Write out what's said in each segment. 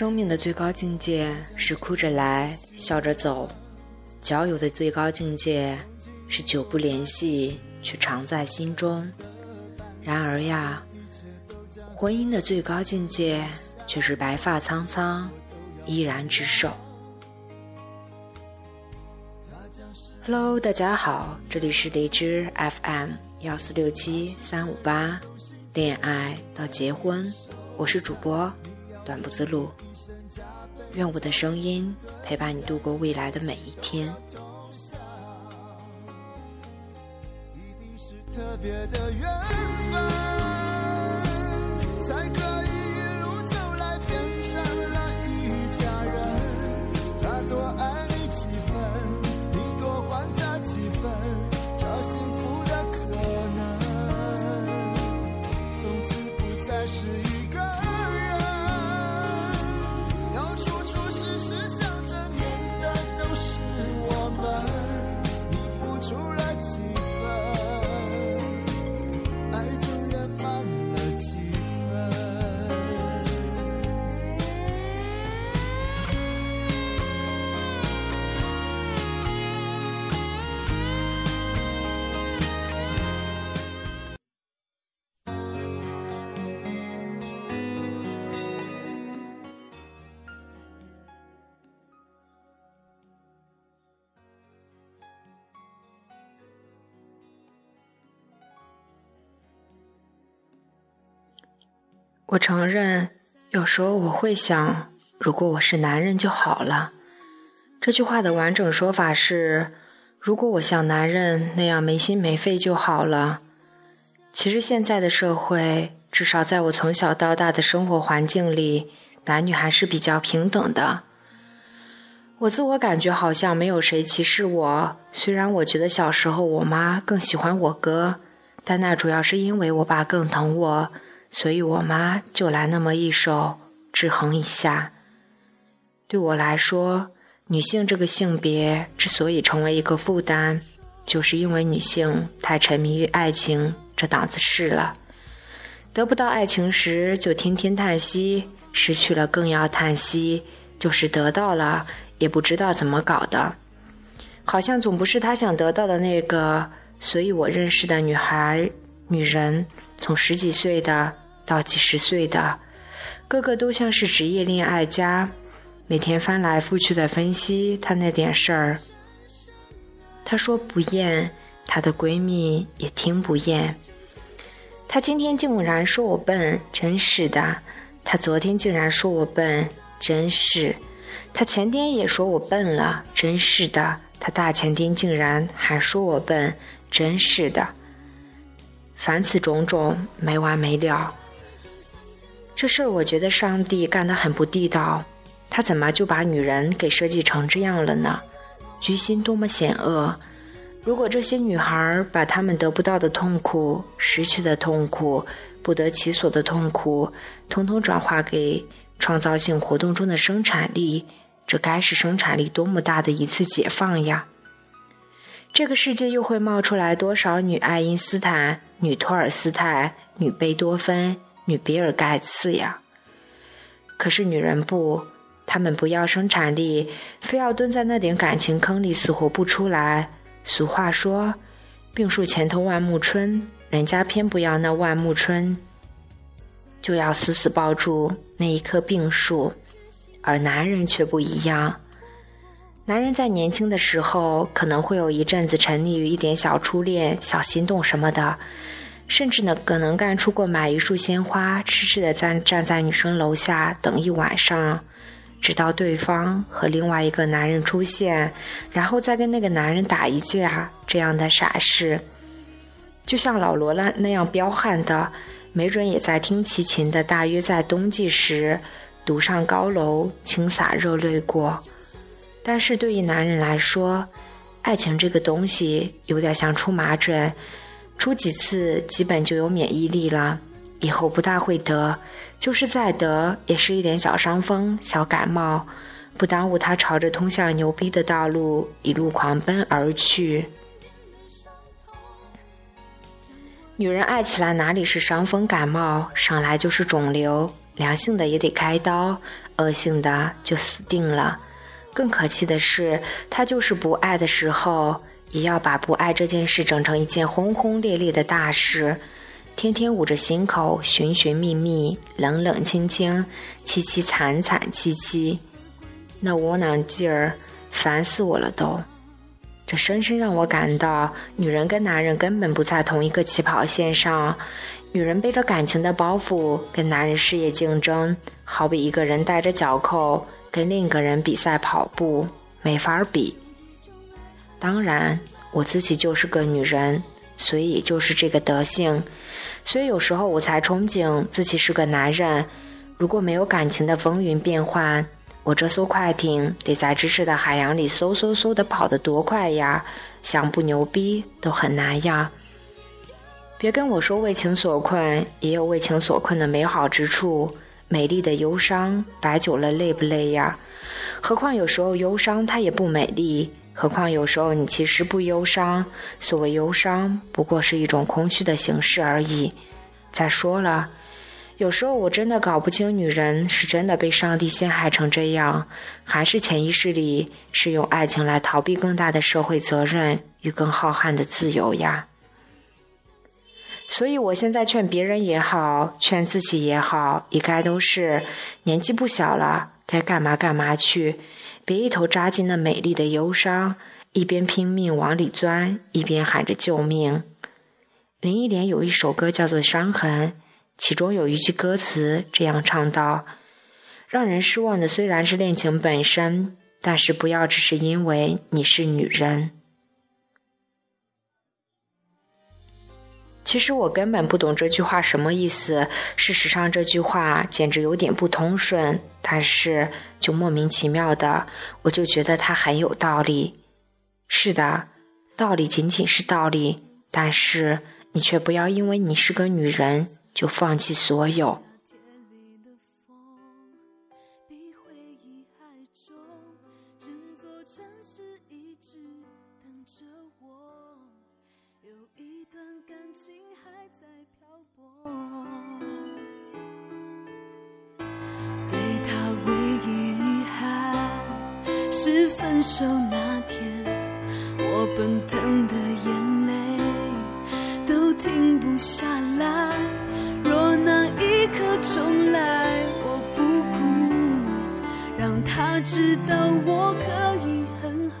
生命的最高境界是哭着来，笑着走；交友的最高境界是久不联系，却常在心中。然而呀，婚姻的最高境界却是白发苍苍，依然执手。Hello，大家好，这里是荔枝 FM 幺四六七三五八，恋爱到结婚，我是主播。短不自路，愿我的声音陪伴你度过未来的每一天。特别的缘分，才可我承认，有时候我会想，如果我是男人就好了。这句话的完整说法是：如果我像男人那样没心没肺就好了。其实现在的社会，至少在我从小到大的生活环境里，男女还是比较平等的。我自我感觉好像没有谁歧视我。虽然我觉得小时候我妈更喜欢我哥，但那主要是因为我爸更疼我。所以我妈就来那么一手制衡一下。对我来说，女性这个性别之所以成为一个负担，就是因为女性太沉迷于爱情这档子事了。得不到爱情时就天天叹息，失去了更要叹息，就是得到了也不知道怎么搞的，好像总不是他想得到的那个。所以我认识的女孩、女人。从十几岁的到几十岁的，个个都像是职业恋爱家，每天翻来覆去的分析他那点事儿。她说不厌，她的闺蜜也听不厌。她今天竟然说我笨，真是的。她昨天竟然说我笨，真是。她前天也说我笨了，真是的。她大前天竟然还说我笨，真是的。凡此种种没完没了，这事儿我觉得上帝干得很不地道，他怎么就把女人给设计成这样了呢？居心多么险恶！如果这些女孩把她们得不到的痛苦、失去的痛苦、不得其所的痛苦，统统转化给创造性活动中的生产力，这该是生产力多么大的一次解放呀！这个世界又会冒出来多少女爱因斯坦、女托尔斯泰、女贝多芬、女比尔盖茨呀？可是女人不，她们不要生产力，非要蹲在那点感情坑里死活不出来。俗话说：“病树前头万木春”，人家偏不要那万木春，就要死死抱住那一棵病树，而男人却不一样。男人在年轻的时候，可能会有一阵子沉溺于一点小初恋、小心动什么的，甚至呢，可能干出过买一束鲜花，痴痴的站站在女生楼下等一晚上，直到对方和另外一个男人出现，然后再跟那个男人打一架，这样的傻事，就像老罗那那样彪悍的，没准也在听齐秦的，大约在冬季时，独上高楼，轻洒热泪过。但是对于男人来说，爱情这个东西有点像出麻疹，出几次基本就有免疫力了，以后不大会得，就是再得也是一点小伤风、小感冒，不耽误他朝着通向牛逼的道路一路狂奔而去。女人爱起来哪里是伤风感冒，上来就是肿瘤，良性的也得开刀，恶性的就死定了。更可气的是，他就是不爱的时候，也要把不爱这件事整成一件轰轰烈烈的大事，天天捂着心口，寻寻觅觅，冷冷清清，凄凄惨惨戚戚，那窝囊劲儿，烦死我了都。这深深让我感到，女人跟男人根本不在同一个起跑线上。女人背着感情的包袱，跟男人事业竞争，好比一个人带着脚扣跟另一个人比赛跑步，没法比。当然，我自己就是个女人，所以就是这个德性。所以有时候我才憧憬自己是个男人。如果没有感情的风云变幻。我这艘快艇得在知识的海洋里嗖嗖嗖的跑得多快呀！想不牛逼都很难呀！别跟我说为情所困，也有为情所困的美好之处。美丽的忧伤摆久了累不累呀？何况有时候忧伤它也不美丽，何况有时候你其实不忧伤。所谓忧伤，不过是一种空虚的形式而已。再说了。有时候我真的搞不清，女人是真的被上帝陷害成这样，还是潜意识里是用爱情来逃避更大的社会责任与更浩瀚的自由呀。所以我现在劝别人也好，劝自己也好，一概都是年纪不小了，该干嘛干嘛去，别一头扎进那美丽的忧伤，一边拼命往里钻，一边喊着救命。林忆莲有一首歌叫做《伤痕》。其中有一句歌词这样唱道：“让人失望的虽然是恋情本身，但是不要只是因为你是女人。”其实我根本不懂这句话什么意思。事实上，这句话简直有点不通顺，但是就莫名其妙的，我就觉得它很有道理。是的，道理仅仅是道理，但是你却不要因为你是个女人。就放弃所有。有一情还在漂泊对他唯一遗憾是分手那天，我奔腾的眼泪都停不下来。若那一刻重来，我不哭，让他知道我可以很好。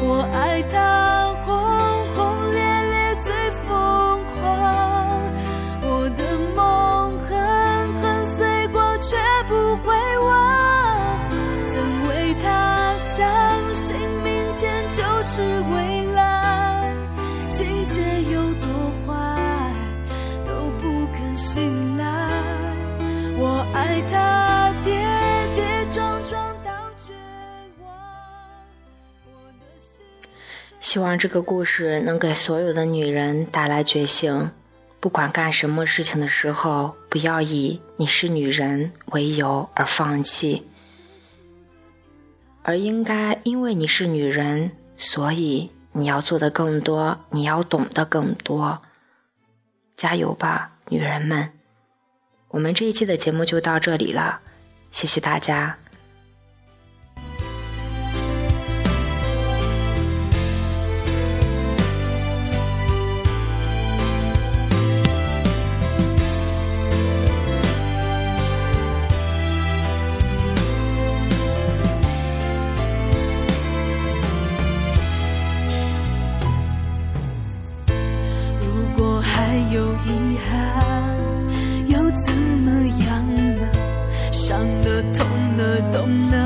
我爱他是未来，情节有多坏都不肯醒来。我。爱他跌跌撞撞到绝望。希望这个故事能给所有的女人带来觉醒。不管干什么事情的时候，不要以你是女人为由而放弃，而应该因为你是女人，所以你要做的更多，你要懂得更多。加油吧，女人们！我们这一期的节目就到这里了，谢谢大家。有遗憾又怎么样呢？伤了痛了懂了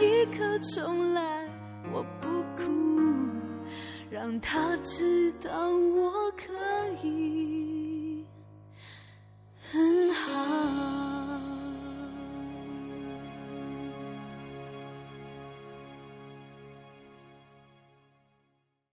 一刻重来，我不哭，让他知道我可以。